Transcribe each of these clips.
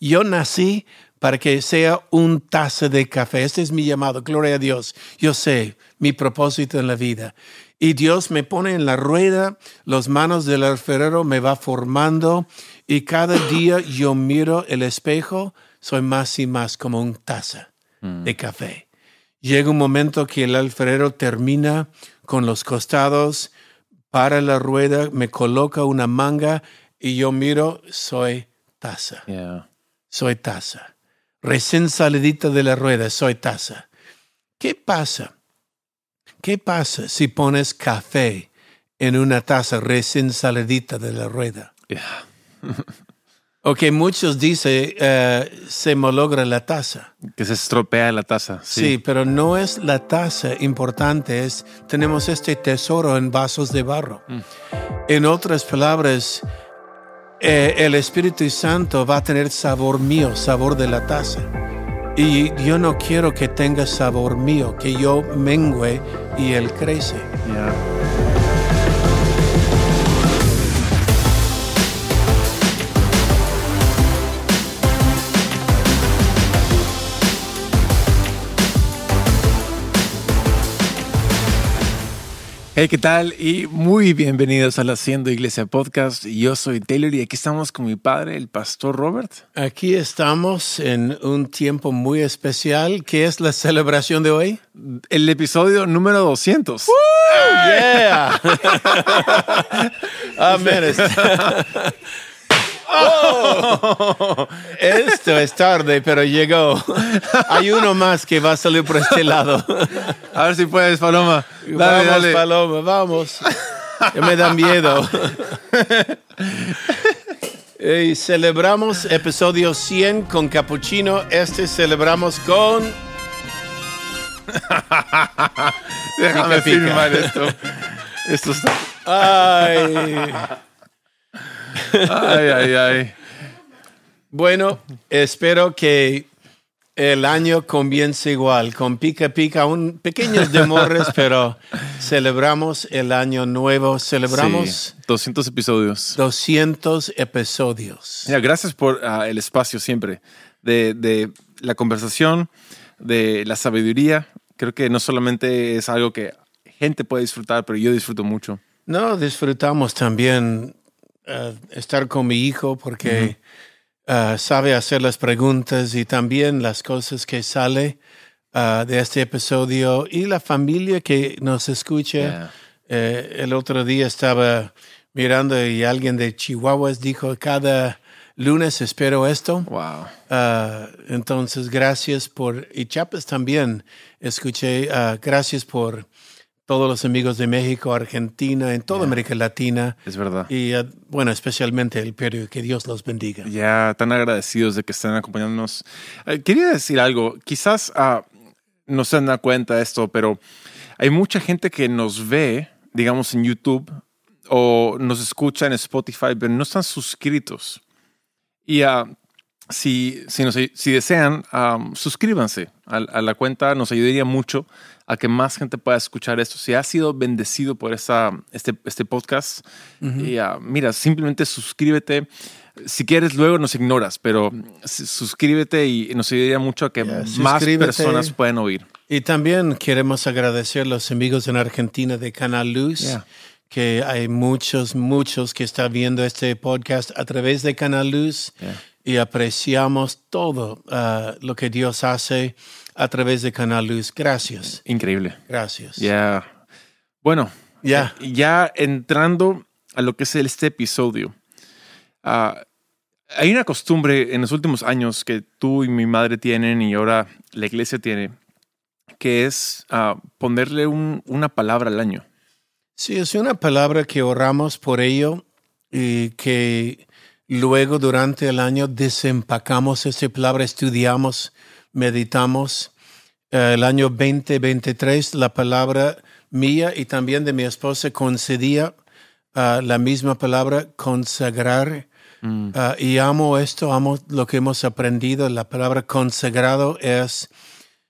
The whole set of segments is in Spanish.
Yo nací para que sea un taza de café. Este es mi llamado, gloria a Dios. Yo sé mi propósito en la vida. Y Dios me pone en la rueda, las manos del alfarero me va formando y cada día yo miro el espejo, soy más y más como un taza Mm. de café. Llega un momento que el alfarero termina con los costados, para la rueda, me coloca una manga y yo miro, soy taza, Yeah. Soy taza. Recién salidita de la rueda, soy taza. ¿Qué pasa? ¿Qué pasa si pones café en una taza recién salidita de la rueda? Yeah. Ok, muchos dicen eh, se malogra la taza. Que se estropea la taza. Sí. Sí. pero no es la taza importante, es tenemos este tesoro en vasos de barro. Mm. En otras palabras, eh, el Espíritu Santo va a tener sabor mío, sabor de la taza. Y yo no quiero que tenga sabor mío, que yo mengue y él crece. Hey, ¿qué tal? Y muy bienvenidos al Haciendo Iglesia Podcast. Yo soy Taylor y aquí estamos con mi padre, el pastor Robert. Aquí estamos en un tiempo muy especial. ¿Qué es la celebración de hoy? El episodio número 200. Yeah. Amén. Oh. Esto es tarde, pero llegó. Hay uno más que va a salir por este lado. A ver si puedes, Paloma. Dale, vamos, dale. Paloma, vamos. Ya me da miedo. Y celebramos episodio 100 con Capuchino. Este celebramos con... Déjame Pica, pica. filmar esto. Esto está... Ay. Ay, ay, ay. Bueno, espero que el año comience igual, con pica pica, un pequeños demores, pero celebramos el año nuevo, celebramos Sí, 200 episodios. 200 episodios. Mira, gracias por ah, el espacio siempre de, de la conversación, de la sabiduría. Creo que no solamente es algo que gente puede disfrutar, pero yo disfruto mucho. No, disfrutamos también eh, estar con mi hijo porque eh, sabe hacer las preguntas y también las cosas que sale eh, de este episodio y la familia que nos escucha. Yeah. El otro día estaba mirando y alguien de Chihuahua dijo, cada lunes espero esto. Wow. Entonces, gracias por, y Chiapas también, escuché, gracias por todos los amigos de México, Argentina, en toda Yeah. América Latina, Es verdad. y ah, bueno, especialmente el Perú, que Dios los bendiga. Ya tan agradecidos de que estén acompañándonos. Eh, quería decir algo. Quizás ah, no se dan cuenta de esto, pero hay mucha gente que nos ve, digamos, en YouTube o nos escucha en Spotify, pero no están suscritos. Y ah, si, si, nos- si desean, am, suscríbanse a, a la cuenta. Nos ayudaría mucho a que más gente pueda escuchar esto. Si has sido bendecido por esta, este, este podcast, y, ah, mira, simplemente suscríbete. Si quieres, luego nos ignoras, pero suscríbete y nos ayudaría mucho a que Ya, más personas puedan oír. Y también queremos agradecer a los amigos en Argentina de Canal Luz, Yeah. que hay muchos, muchos que están viendo este podcast a través de Canal Luz Yeah. Y apreciamos todo ah, lo que Dios hace a través de Canal Luz. Gracias, Increíble. gracias. Ya. Bueno, Ya. eh, ya entrando a lo que es este episodio. ah, hay una costumbre en los últimos años que tú y mi madre tienen y ahora la iglesia tiene, que es ah, ponerle un- una palabra al año. Sí, es una palabra que oramos por ello y que luego durante el año desempacamos esa palabra, estudiamos, meditamos. Eh, el año 2023, la palabra mía y también de mi esposa concedía ah, la misma palabra, consagrar. Mm, Ah, y amo esto, amo lo que hemos aprendido. La palabra consagrado es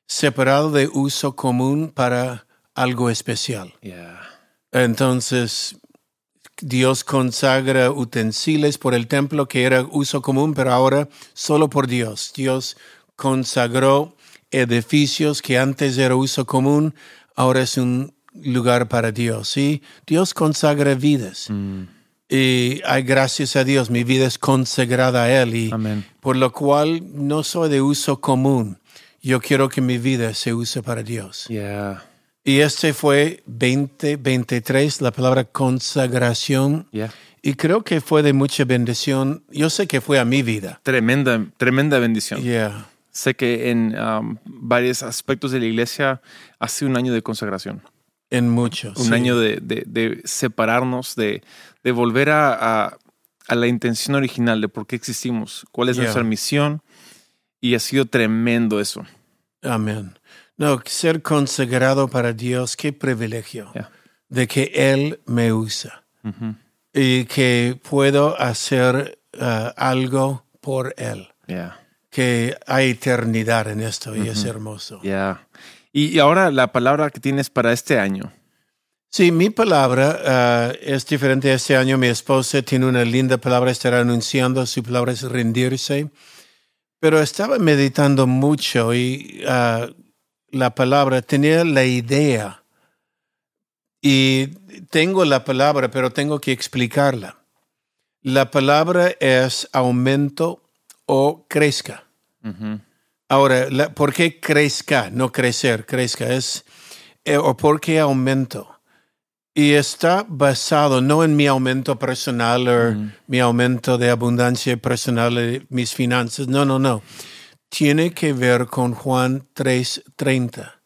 separado de uso común para algo especial. yeah. Entonces, Dios consagra utensilios por el templo que era uso común, pero ahora solo por Dios. Dios consagró edificios que antes era uso común, ahora es un lugar para Dios. Y Dios consagra vidas. Y hay gracias a Dios, mi vida es consagrada a Él. Y Amén. por lo cual no soy de uso común. Yo quiero que mi vida se use para Dios. Yeah. Y este fue 2023, la palabra consagración. Yeah. Y creo que fue de mucha bendición. Yo sé que fue a mi vida. Tremenda, tremenda bendición. Yeah. Sé que en um, varios aspectos de la iglesia ha sido un año de consagración. En muchos. un sí. año de, de- de separarnos, de, de volver a, a- a la intención original de por qué existimos, cuál es Yeah. nuestra misión. Y ha sido tremendo eso. Amén. No, ser consagrado para Dios, qué privilegio Yeah. de que Él me usa Ujú. y que puedo hacer ah, algo por Él. Yeah. Que hay eternidad en esto y es hermoso. Yeah. Y, ahora la palabra que tienes para este año. Sí, mi palabra ah, es diferente este año. Mi esposa tiene una linda palabra, estará anunciando. Su palabra es rendirse. Pero estaba meditando mucho y ah, la palabra tenía la idea. Y tengo la palabra, pero tengo que explicarla. La palabra es aumento o crezca. Ahora, la- ¿por qué crezca? No crecer, crezca. Es, eh, ¿O por qué aumento? Y está basado no en mi aumento personal o mi aumento de abundancia personal de mis finanzas. No, no, no. Tiene que ver con Juan 3:30,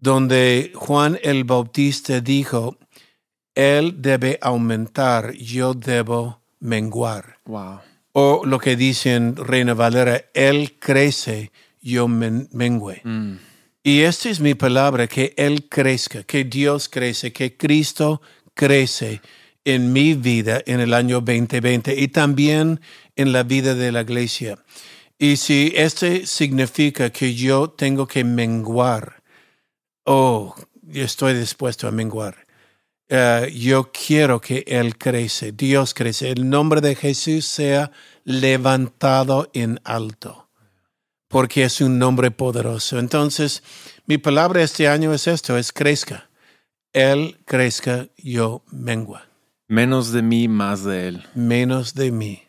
donde Juan el Bautista dijo, Él debe aumentar, yo debo menguar Wow. o lo que dice en Reina Valera, Él crece, yo men- mengüe. Mm. Y esta es mi palabra, que Él crezca, que Dios crece, que Cristo crece en mi vida en el año 2020 y también en la vida de la iglesia. Y si este significa que yo tengo que menguar, oh, yo estoy dispuesto a menguar. Eh, yo quiero que Él crece, Dios crece. El nombre de Jesús sea levantado en alto, porque es un nombre poderoso. Entonces, mi palabra este año es esto, es crezca. Él crezca, yo mengua. Menos de mí, más de él. Menos de mí,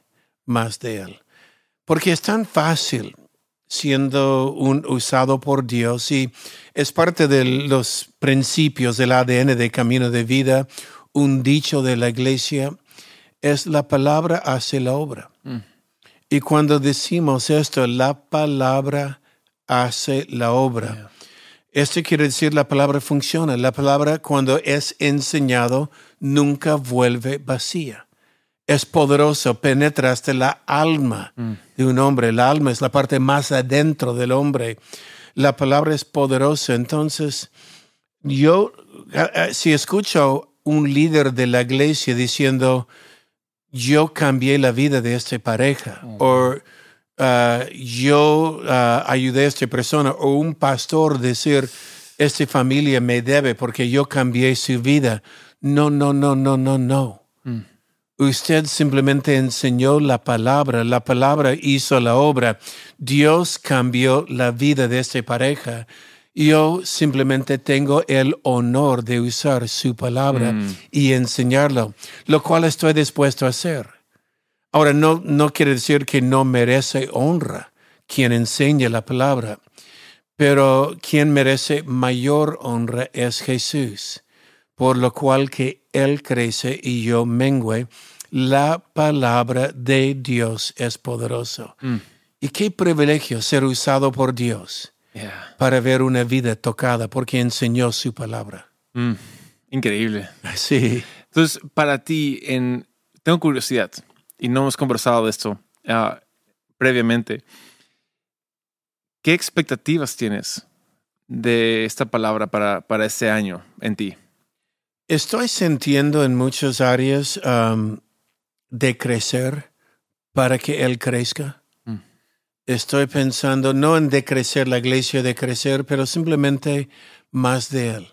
más de Él. Porque es tan fácil siendo un usado por Dios y es parte de los principios del ADN de camino de vida, un dicho de la iglesia, es la palabra hace la obra. Y cuando decimos esto, la palabra hace la obra. Esto quiere decir la palabra funciona. La palabra cuando es enseñado nunca vuelve vacía. Es poderoso, penetra hasta la alma de un hombre. El alma es la parte más adentro del hombre. La palabra es poderosa. Entonces, yo, ah, ah, si escucho un líder de la iglesia diciendo, yo cambié la vida de esta pareja, o ah, yo ah, ayudé a esta persona, o un pastor decir, esta familia me debe porque yo cambié su vida. No, no, no, no, no, no. Usted simplemente enseñó la palabra, la palabra hizo la obra. Dios cambió la vida de esta pareja. Yo simplemente tengo el honor de usar su palabra y enseñarlo, lo cual estoy dispuesto a hacer. Ahora, no, no quiere decir que no merece honra quien enseña la palabra, pero quien merece mayor honra es Jesús, por lo cual que Él crece y yo mengüe, la palabra de Dios es poderoso. Y qué privilegio ser usado por Dios Yeah. para ver una vida tocada porque enseñó su palabra. Mm. Increíble. Sí. Entonces, para ti, en, tengo curiosidad, y no hemos conversado de esto ah, previamente. ¿Qué expectativas tienes de esta palabra para, para este año en ti? Estoy sintiendo en muchas áreas um, de crecer para que Él crezca. Mm. Estoy pensando no en decrecer la iglesia, de crecer, pero simplemente más de Él.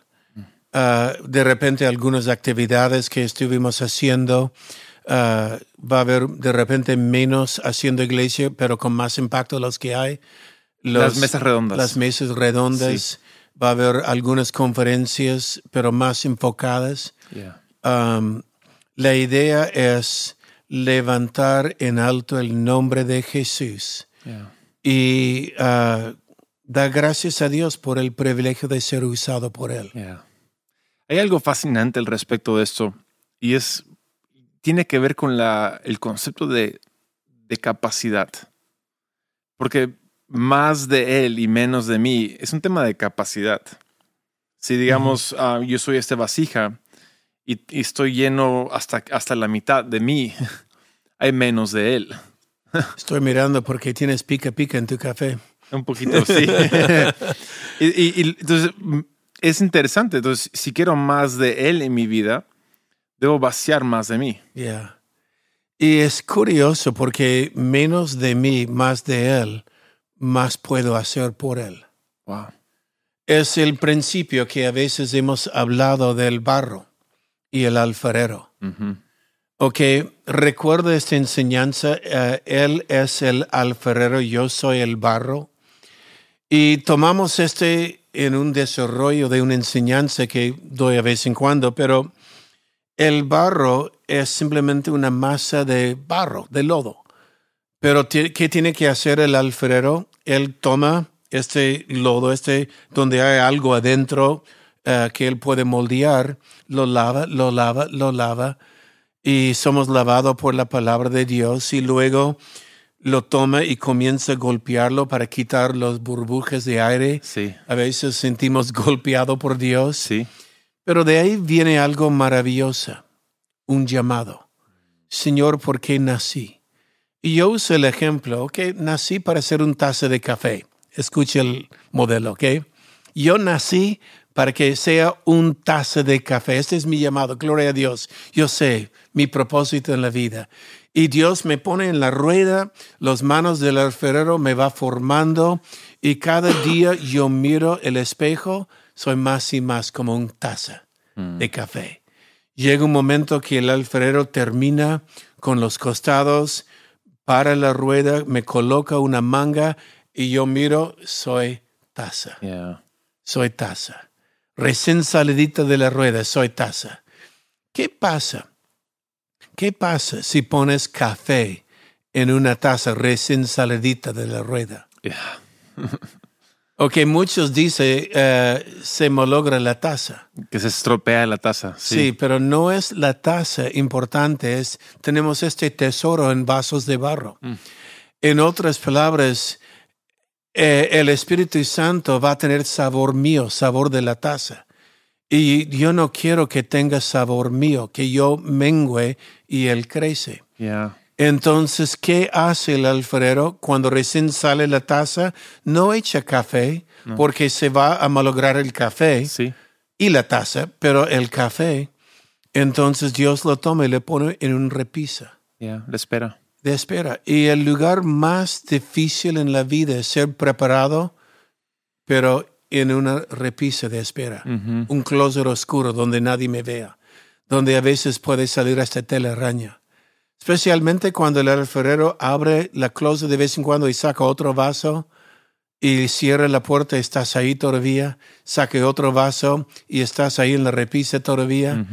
ah, de repente algunas actividades que estuvimos haciendo, ah, va a haber de repente menos haciendo iglesia, pero con más impacto los que hay. Las mesas redondas. Las mesas redondas. Va a haber algunas conferencias, pero más enfocadas. Yeah. Um, la idea es levantar en alto el nombre de Jesús Yeah. y ah, dar gracias a Dios por el privilegio de ser usado por Él. Yeah. Hay algo fascinante al respecto de esto y es tiene que ver con la, el concepto de, de capacidad. Porque más de él y menos de mí es un tema de capacidad. Si digamos, ah, yo soy este vasija y, y estoy lleno hasta, hasta la mitad de mí, hay menos de él. Estoy mirando porque tienes pica pica en tu café. Un poquito, sí. y, y- y entonces mm, es interesante. Entonces, si quiero más de él en mi vida, debo vaciar más de mí. Yeah. Y es curioso porque menos de mí, más de Él, más puedo hacer por Él. Wow. Es el principio que a veces hemos hablado del barro y el alfarero. Ok, recuerda esta enseñanza, eh, Él es el alfarero, yo soy el barro. Y tomamos este en un desarrollo de una enseñanza que doy a vez en cuando, pero el barro es simplemente una masa de barro, de lodo. Pero ¿qué tiene que hacer el alfarero? Él toma este lodo, este donde hay algo adentro eh, que él puede moldear, lo lava, lo lava, lo lava y somos lavados por la palabra de Dios y luego lo toma y comienza a golpearlo para quitar los burbujas de aire. Sí, A veces sentimos golpeado por Dios, sí. pero de ahí viene algo maravilloso, un llamado. Señor, ¿por qué nací? Y yo uso el ejemplo, que nací para ser un taza de café. Escuche el modelo, ¿ok? Yo nací para que sea un taza de café. Este es mi llamado, gloria a Dios. Yo sé mi propósito en la vida. Y Dios me pone en la rueda, las manos del alfarero me va formando y cada día yo miro el espejo, soy más y más como un taza de café. Llega un momento que el alfarero termina con los costados, para la rueda, me coloca una manga y yo miro, soy taza, Yeah. soy taza. Recién salidita de la rueda, soy taza. ¿Qué pasa? ¿Qué pasa si pones café en una taza recién salidita de la rueda? Yeah. Ok, muchos dicen, eh, se malogra la taza. Que se estropea la taza. Sí. Sí. pero no es la taza importante, es tenemos este tesoro en vasos de barro. En otras palabras, eh, el Espíritu Santo va a tener sabor mío, sabor de la taza. Y yo no quiero que tenga sabor mío, que yo mengüe y él crece. Yeah. Entonces, ¿qué hace el alfarero cuando recién sale la taza? No echa café, porque se va a malograr el café Sí. y la taza, pero el café, entonces Dios lo toma y le pone en un repisa Yeah. Le espera. De espera. Y el lugar más difícil en la vida es ser preparado, pero en una repisa de espera, un closet oscuro donde nadie me vea, donde a veces puede salir hasta telaraña. Especialmente cuando el alfarero abre la closet de vez en cuando y saca otro vaso y cierra la puerta, estás ahí todavía, saque otro vaso y estás ahí en la repisa todavía.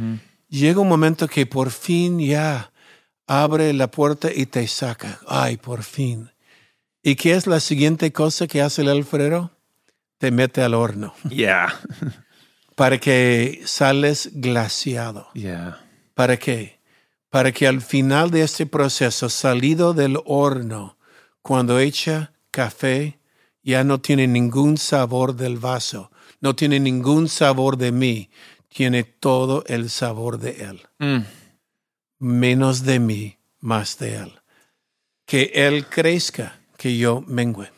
Llega un momento que por fin ya abre la puerta y te saca. Ay, por fin. ¿Y qué es la siguiente cosa que hace el alfarero? Te mete al horno Yeah. para que sales glaciado. Yeah. ¿Para qué? Para que al final de este proceso, salido del horno, cuando echa café, ya no tiene ningún sabor del vaso, no tiene ningún sabor de mí, tiene todo el sabor de él. Mm. Menos de mí, más de él. Que él crezca, que yo mengüe.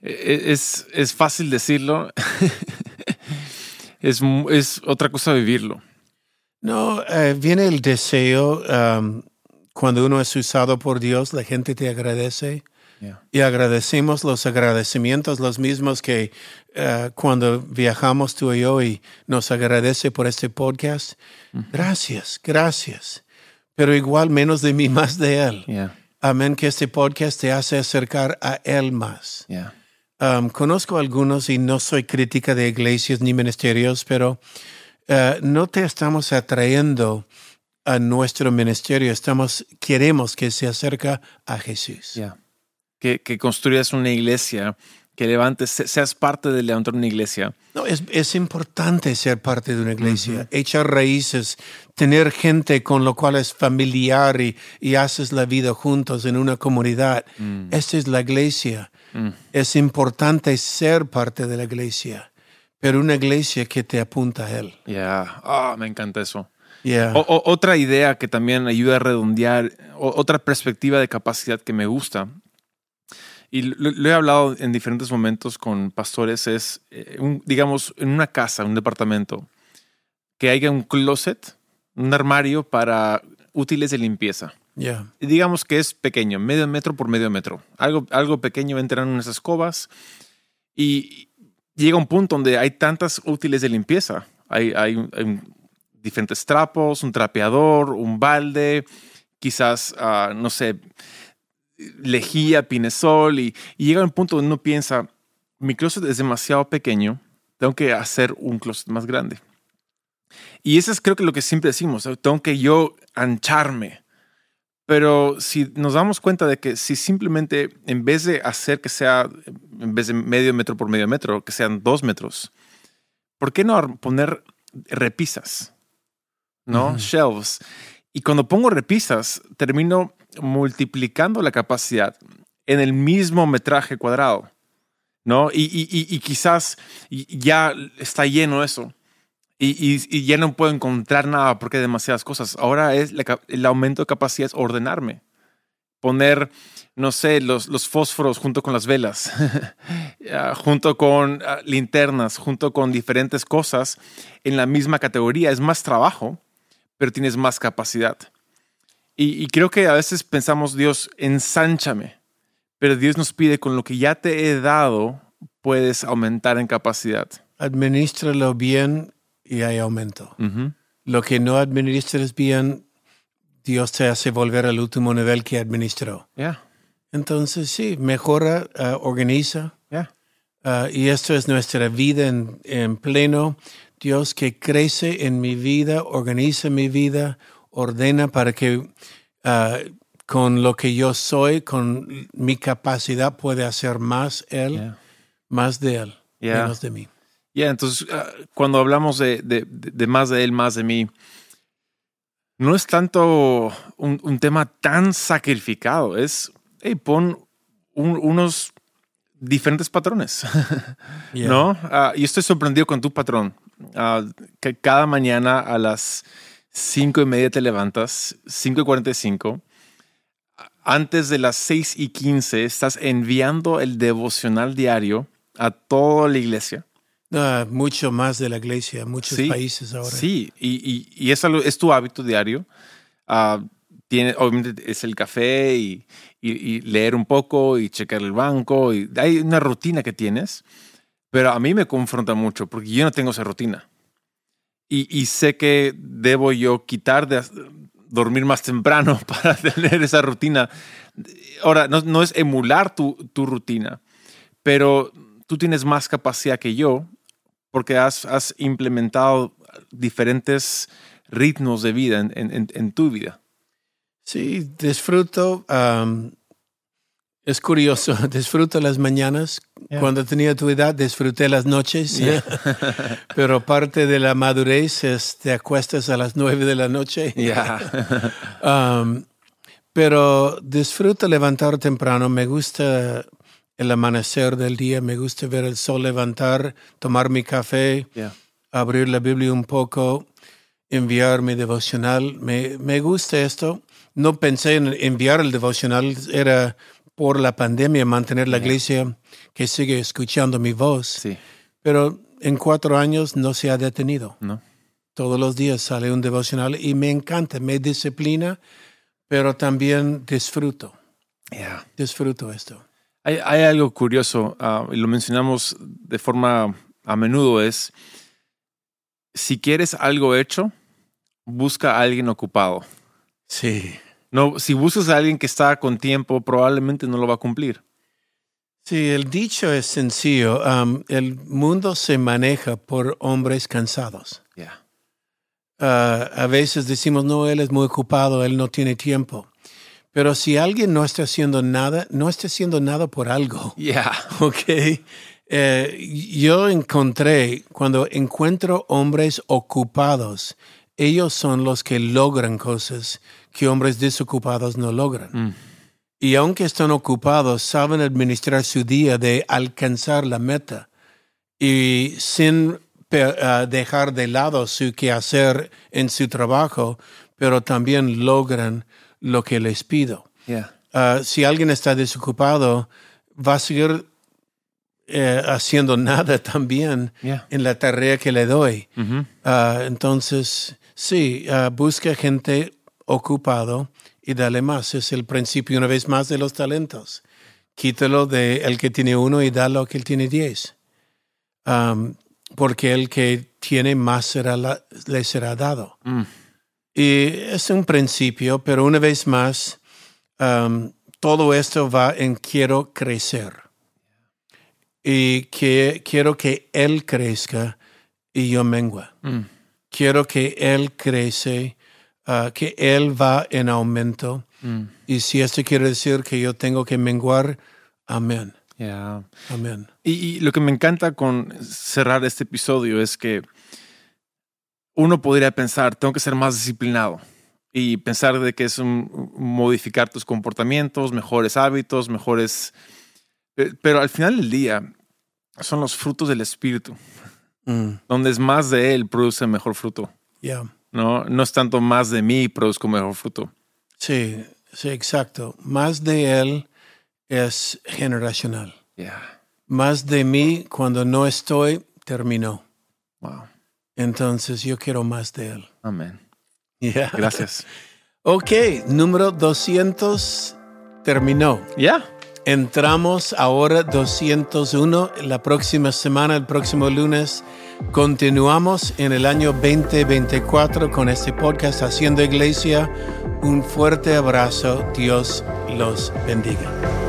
E- Es, es fácil decirlo. es, es otra cosa vivirlo. No, eh, viene el deseo, um, cuando uno es usado por Dios, la gente te agradece. Yeah. Y agradecemos los agradecimientos, los mismos que eh, cuando viajamos tú y yo y nos agradece por este podcast. Gracias, gracias. Pero igual menos de mí, más de Él. Yeah. Amén, que este podcast te hace acercar a Él más. Yeah. Um, conozco algunos y no soy crítica de iglesias ni ministerios, pero eh, no te estamos atrayendo a nuestro ministerio, estamos, queremos que se acerca a Jesús. Yeah. Que, que construyas una iglesia, que levantes, se- seas parte de levantar una iglesia. No, es, es importante ser parte de una iglesia, echar raíces, tener gente con lo cual es familiar y, y haces la vida juntos en una comunidad. Esta es la iglesia. Es importante ser parte de la iglesia, pero una iglesia que te apunta a Él. Yeah. Ah, me encanta eso. Yeah. O- o- otra idea que también ayuda a redondear, o- otra perspectiva de capacidad que me gusta, y lo, lo he hablado en diferentes momentos con pastores, es, eh, un- digamos, en una casa, un departamento, que haya un closet, un armario para útiles de limpieza. Yeah. Y digamos que es pequeño, medio metro por medio metro. Algo, algo pequeño entran en unas escobas y llega un punto donde hay tantas útiles de limpieza. Hay, hay, hay diferentes trapos, un trapeador, un balde, quizás, ah, no sé, lejía, pinesol y, y llega un punto donde uno piensa, mi closet es demasiado pequeño, tengo que hacer un closet más grande. Y eso es creo que lo que siempre decimos, tengo que yo ancharme. Pero si nos damos cuenta de que si simplemente en vez de hacer que sea, en vez de medio metro por medio metro, que sean dos metros, ¿por qué no poner repisas? ¿No? Shelves. Y cuando pongo repisas, termino multiplicando la capacidad en el mismo metraje cuadrado. ¿No? Y, y- y- quizás ya está lleno eso. Y, ya no puedo encontrar nada porque hay demasiadas cosas. Ahora es el aumento de capacidad es ordenarme. Poner, no sé, los, los fósforos junto con las velas, ah, junto con ah, linternas, junto con diferentes cosas en la misma categoría. Es más trabajo, pero tienes más capacidad. Y, y creo que a veces pensamos, Dios, ensánchame. Pero Dios nos pide, con lo que ya te he dado, puedes aumentar en capacidad. Administralo bien y hay aumento. Lo que no administres bien, Dios te hace volver al último nivel que administró. Ya, Entonces, sí, mejora, ah, organiza. ya. ah, y esto es nuestra vida en, en pleno. Dios que crece en mi vida, organiza mi vida, ordena para que ah, con lo que yo soy, con mi capacidad, puede hacer más Él, más de Él, Yeah. menos de mí. Ya, entonces, ah, cuando hablamos de, de- más de él, más de mí, no es tanto un, un tema tan sacrificado, es, hey, pon un- unos diferentes patrones. ¿no? Ah, y estoy sorprendido con tu patrón, que cada mañana a las cinco y media te levantas, 5 y 45, antes de las 6 y 15 estás enviando el devocional diario a toda la iglesia. Ah, mucho más de la iglesia, muchos Sí, países ahora. Sí, y, y- y es, algo- es tu hábito diario. Ah, tiene, obviamente es el café y, y- y leer un poco y checar el banco. Y hay una rutina que tienes, pero a mí me confronta mucho porque yo no tengo esa rutina. Y, sé que debo yo quitar de dormir más temprano para tener esa rutina. Ahora, no, es emular tu, tu rutina, pero tú tienes más capacidad que yo porque has, implementado diferentes ritmos de vida en, en- tu vida. Sí, disfruto. Es curioso, disfruto las mañanas. Yeah. Cuando tenía tu edad, disfruté las noches. Pero parte de la madurez es te acuestas a las nueve de la noche. Um, pero disfruto levantar temprano. Me gusta el amanecer del día. Me gusta ver el sol levantar, tomar mi café, Yeah. abrir la Biblia un poco, enviar mi devocional. Me, me gusta esto. No pensé en enviar el devocional. Era por la pandemia mantener la iglesia que sigue escuchando mi voz. Sí, Pero en cuatro años no se ha detenido. ¿no? Todos los días sale un devocional y me encanta, me disciplina, pero también disfruto, Yeah. disfruto esto. Hay, hay algo curioso, ah, y lo mencionamos de forma a menudo, es si quieres algo hecho, busca a alguien ocupado. Sí. No, si buscas a alguien que está con tiempo, probablemente no lo va a cumplir. Sí, el dicho es sencillo. Um, el mundo se maneja por hombres cansados. Yeah. Uh, a veces decimos, no, él es muy ocupado, él no tiene tiempo. Pero si alguien no está haciendo nada, no está haciendo nada por algo. Yeah. Ok. Eh, yo encontré, cuando encuentro hombres ocupados, ellos son los que logran cosas que hombres desocupados no logran. Mm. Y aunque están ocupados, saben administrar su día de alcanzar la meta y sin ah, dejar de lado su quehacer en su trabajo, pero también logran lo que les pido. Yeah. Ah, si alguien está desocupado, va a seguir eh, haciendo nada también Yeah. en la tarea que le doy. Mhm. Ah, entonces, sí, busca gente ocupado y dale más. Es el principio una vez más de los talentos. Quítalo de el que tiene uno y dalo al que tiene diez. Porque el que tiene más será la- le será dado. Mm. Y es un principio, pero una vez más, todo esto va en quiero crecer. Y que quiero que Él crezca y yo mengua. Mm. Quiero que Él crece, ah, que Él va en aumento. Mm. Y si esto quiere decir que yo tengo que menguar, amén, Yeah. amén. Y, y lo que me encanta con cerrar este episodio es que uno podría pensar, tengo que ser más disciplinado y pensar de que es un, modificar tus comportamientos, mejores hábitos, mejores... pe- Pero al final del día son los frutos del espíritu. Mm, Donde es más de él, produce mejor fruto. yeah. No, no es tanto más de mí, produzco mejor fruto. Sí, sí, exacto. Más de Él es generacional. Yeah. Más de mí cuando no estoy, terminó. Wow. Entonces yo quiero más de Él. Amén. Yeah. Gracias. Ok, número 200 terminó. Ya. Entramos ahora 201. La próxima semana, el próximo lunes, continuamos en el año 2024 con este podcast Haciendo Iglesia. Un fuerte abrazo. Dios los bendiga.